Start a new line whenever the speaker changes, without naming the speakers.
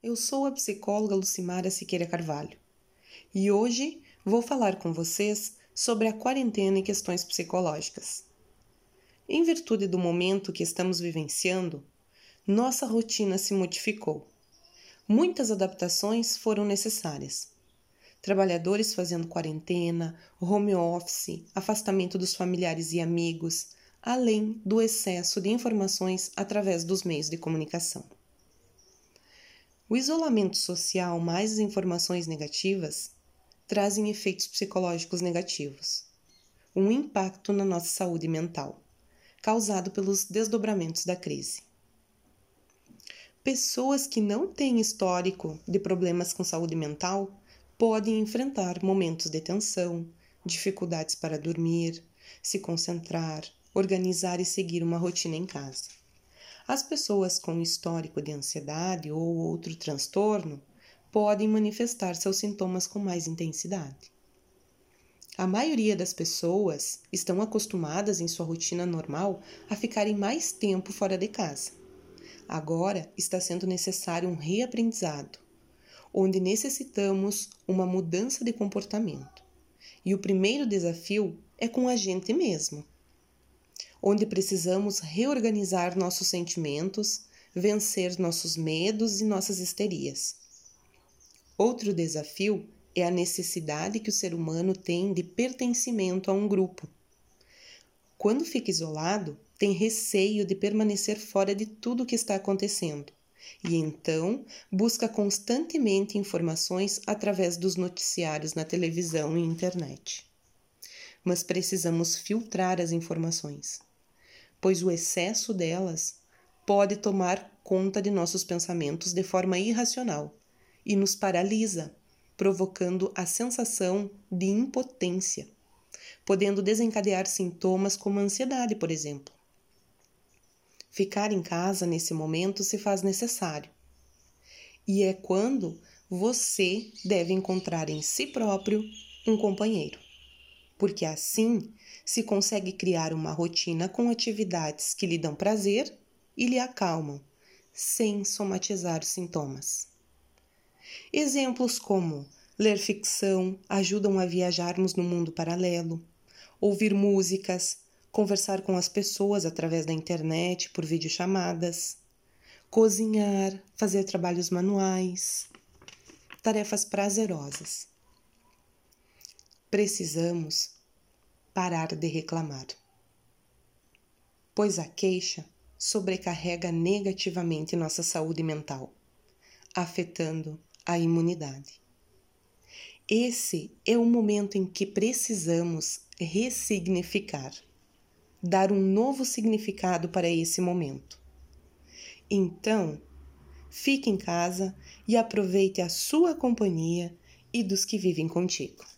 eu sou a psicóloga Lucimara Siqueira Carvalho e hoje vou falar com vocês sobre a quarentena e questões psicológicas. Em virtude do momento que estamos vivenciando, nossa rotina se modificou. Muitas adaptações foram necessárias. Trabalhadores fazendo quarentena, home office, afastamento dos familiares e amigos, além do excesso de informações através dos meios de comunicação. O isolamento social mais as informações negativas trazem efeitos psicológicos negativos, um impacto na nossa saúde mental, causado pelos desdobramentos da crise. Pessoas que não têm histórico de problemas com saúde mental podem enfrentar momentos de tensão, dificuldades para dormir, se concentrar, organizar e seguir uma rotina em casa. As pessoas com histórico de ansiedade ou outro transtorno podem manifestar seus sintomas com mais intensidade. A maioria das pessoas estão acostumadas em sua rotina normal a ficarem mais tempo fora de casa. Agora está sendo necessário um reaprendizado, onde necessitamos uma mudança de comportamento. E o primeiro desafio é com a gente mesmo onde precisamos reorganizar nossos sentimentos, vencer nossos medos e nossas histerias. Outro desafio é a necessidade que o ser humano tem de pertencimento a um grupo. Quando fica isolado, tem receio de permanecer fora de tudo o que está acontecendo e então busca constantemente informações através dos noticiários na televisão e internet. Mas precisamos filtrar as informações pois o excesso delas pode tomar conta de nossos pensamentos de forma irracional e nos paralisa, provocando a sensação de impotência, podendo desencadear sintomas como ansiedade, por exemplo. Ficar em casa nesse momento se faz necessário. E é quando você deve encontrar em si próprio um companheiro porque assim se consegue criar uma rotina com atividades que lhe dão prazer e lhe acalmam, sem somatizar os sintomas. Exemplos como ler ficção ajudam a viajarmos no mundo paralelo, ouvir músicas, conversar com as pessoas através da internet por videochamadas, cozinhar, fazer trabalhos manuais, tarefas prazerosas precisamos parar de reclamar. Pois a queixa sobrecarrega negativamente nossa saúde mental, afetando a imunidade. Esse é o momento em que precisamos ressignificar, dar um novo significado para esse momento. Então, fique em casa e aproveite a sua companhia e dos que vivem contigo.